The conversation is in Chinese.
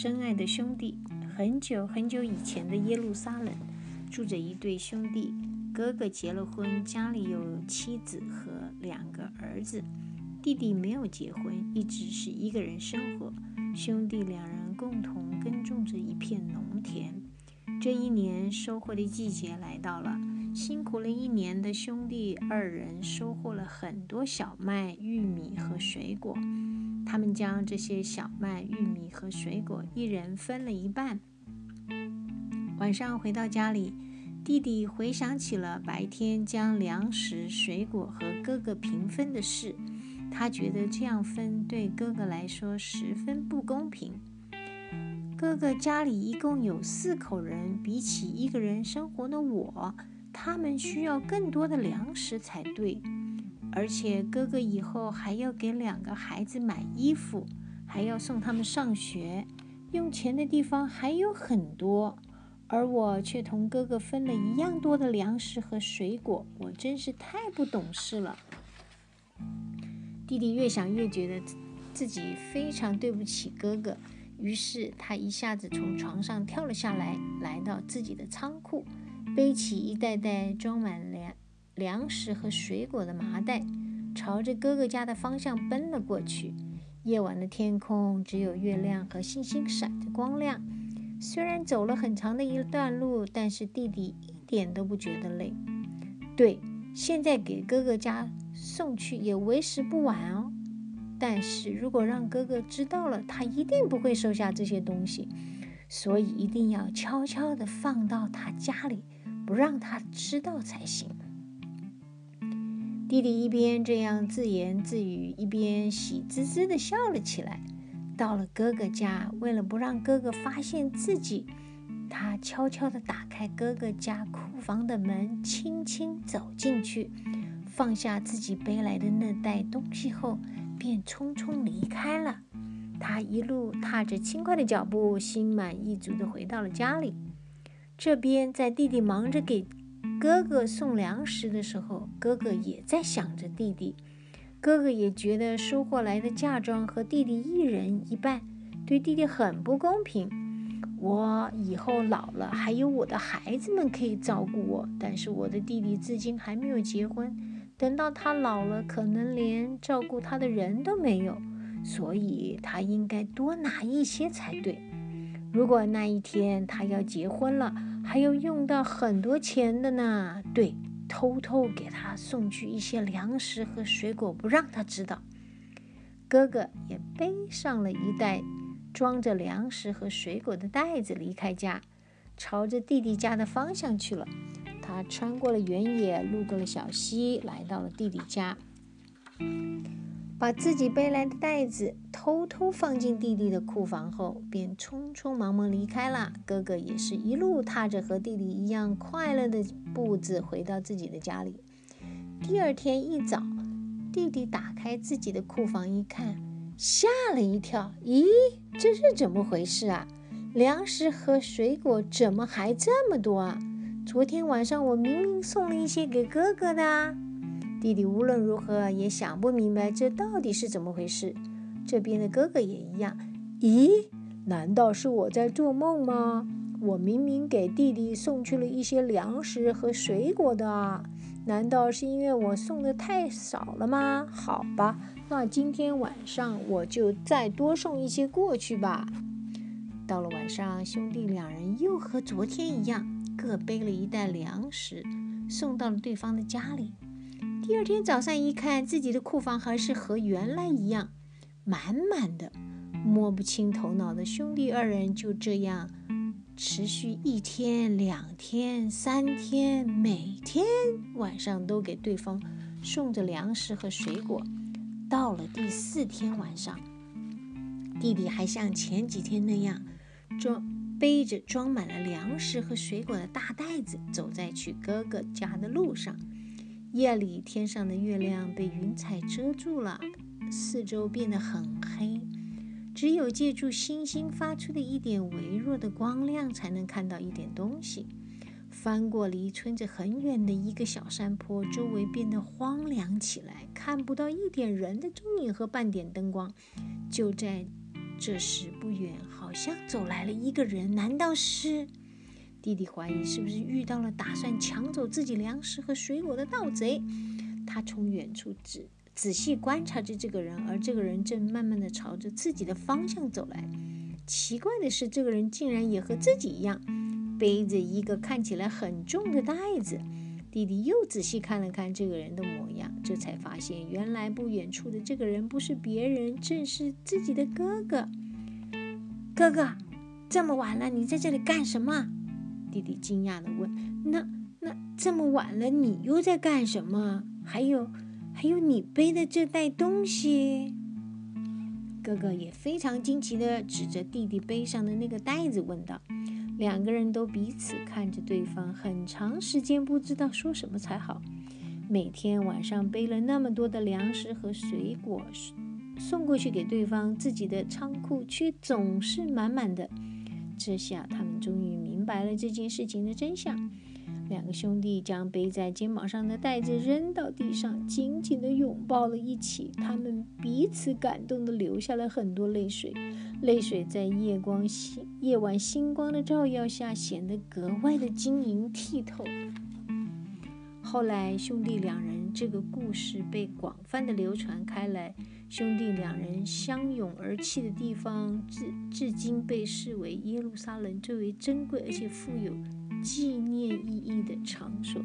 深爱的兄弟。很久很久以前的耶路撒冷，住着一对兄弟。哥哥结了婚，家里有妻子和两个儿子。弟弟没有结婚，一直是一个人生活。兄弟两人共同耕种着一片农田。这一年收获的季节来到了，辛苦了一年的兄弟二人收获了很多小麦、玉米和水果。他们将这些小麦、玉米和水果一人分了一半。晚上回到家里，弟弟回想起了白天将粮食、水果和哥哥平分的事。他觉得这样分对哥哥来说十分不公平。哥哥家里一共有四口人，比起一个人生活的我，他们需要更多的粮食才对。而且哥哥以后还要给两个孩子买衣服，还要送他们上学，用钱的地方还有很多，而我却同哥哥分了一样多的粮食和水果，我真是太不懂事了。弟弟越想越觉得自己非常对不起哥哥，于是他一下子从床上跳了下来，来到自己的仓库，背起一袋袋装满粮。食和水果的麻袋，朝着哥哥家的方向奔了过去。夜晚的天空只有月亮和星星闪着光亮。虽然走了很长的一段路，但是弟弟一点都不觉得累。对，现在给哥哥家送去也为时不晚哦。但是如果让哥哥知道了，他一定不会收下这些东西，所以一定要悄悄地放到他家里，不让他知道才行。弟弟一边这样自言自语，一边喜滋滋地笑了起来。到了哥哥家，为了不让哥哥发现自己，他悄悄地打开哥哥家库房的门，轻轻走进去，放下自己背来的那袋东西后，便匆匆离开了。他一路踏着轻快的脚步，心满意足地回到了家里。这边，在弟弟忙着给。哥哥送粮食的时候，哥哥也在想着弟弟。哥哥也觉得收获来的嫁妆和弟弟一人一半，对弟弟很不公平。我以后老了，还有我的孩子们可以照顾我，但是我的弟弟至今还没有结婚。等到他老了，可能连照顾他的人都没有，所以他应该多拿一些才对。如果那一天他要结婚了，还要用到很多钱的呢。对，偷偷给他送去一些粮食和水果，不让他知道。哥哥也背上了一袋装着粮食和水果的袋子，离开家，朝着弟弟家的方向去了。他穿过了原野，路过了小溪，来到了弟弟家。把自己背来的袋子偷偷放进弟弟的库房后，便匆匆忙忙离开了。哥哥也是一路踏着和弟弟一样快乐的步子回到自己的家里。第二天一早，弟弟打开自己的库房一看，吓了一跳：“咦，这是怎么回事啊？粮食和水果怎么还这么多啊？昨天晚上我明明送了一些给哥哥的。”弟弟无论如何也想不明白这到底是怎么回事。这边的哥哥也一样。咦，难道是我在做梦吗？我明明给弟弟送去了一些粮食和水果的啊，难道是因为我送的太少了吗？好吧，那今天晚上我就再多送一些过去吧。到了晚上，兄弟两人又和昨天一样，各背了一袋粮食，送到了对方的家里。第二天早上一看，自己的库房还是和原来一样，满满的。摸不清头脑的兄弟二人就这样持续一天、两天、三天，每天晚上都给对方送着粮食和水果。到了第四天晚上，弟弟还像前几天那样，装背着装满了粮食和水果的大袋子，走在去哥哥家的路上。夜里，天上的月亮被云彩遮住了，四周变得很黑，只有借助星星发出的一点微弱的光亮，才能看到一点东西。翻过离村子很远的一个小山坡，周围变得荒凉起来，看不到一点人的踪影和半点灯光。就在这时不远，好像走来了一个人，难道是？弟弟怀疑是不是遇到了打算抢走自己粮食和水果的盗贼。他从远处仔仔细观察着这个人，而这个人正慢慢的朝着自己的方向走来。奇怪的是，这个人竟然也和自己一样，背着一个看起来很重的袋子。弟弟又仔细看了看这个人的模样，这才发现，原来不远处的这个人不是别人，正是自己的哥哥。哥哥，这么晚了，你在这里干什么？弟弟惊讶地问：“那那这么晚了，你又在干什么？还有，还有你背的这袋东西。”哥哥也非常惊奇地指着弟弟背上的那个袋子问道：“两个人都彼此看着对方，很长时间不知道说什么才好。每天晚上背了那么多的粮食和水果送过去给对方，自己的仓库却总是满满的。这下他们终于明白了这件事情的真相。”两个兄弟将背在肩膀上的袋子扔到地上，紧紧地拥抱了一起。他们彼此感动地流下了很多泪水，泪水在夜光星夜晚星光的照耀下显得格外的晶莹剔透。后来，兄弟两人这个故事被广泛的流传开来，兄弟两人相拥而泣的地方，至至今被视为耶路撒冷最为珍贵而且富有。纪念意义的场所。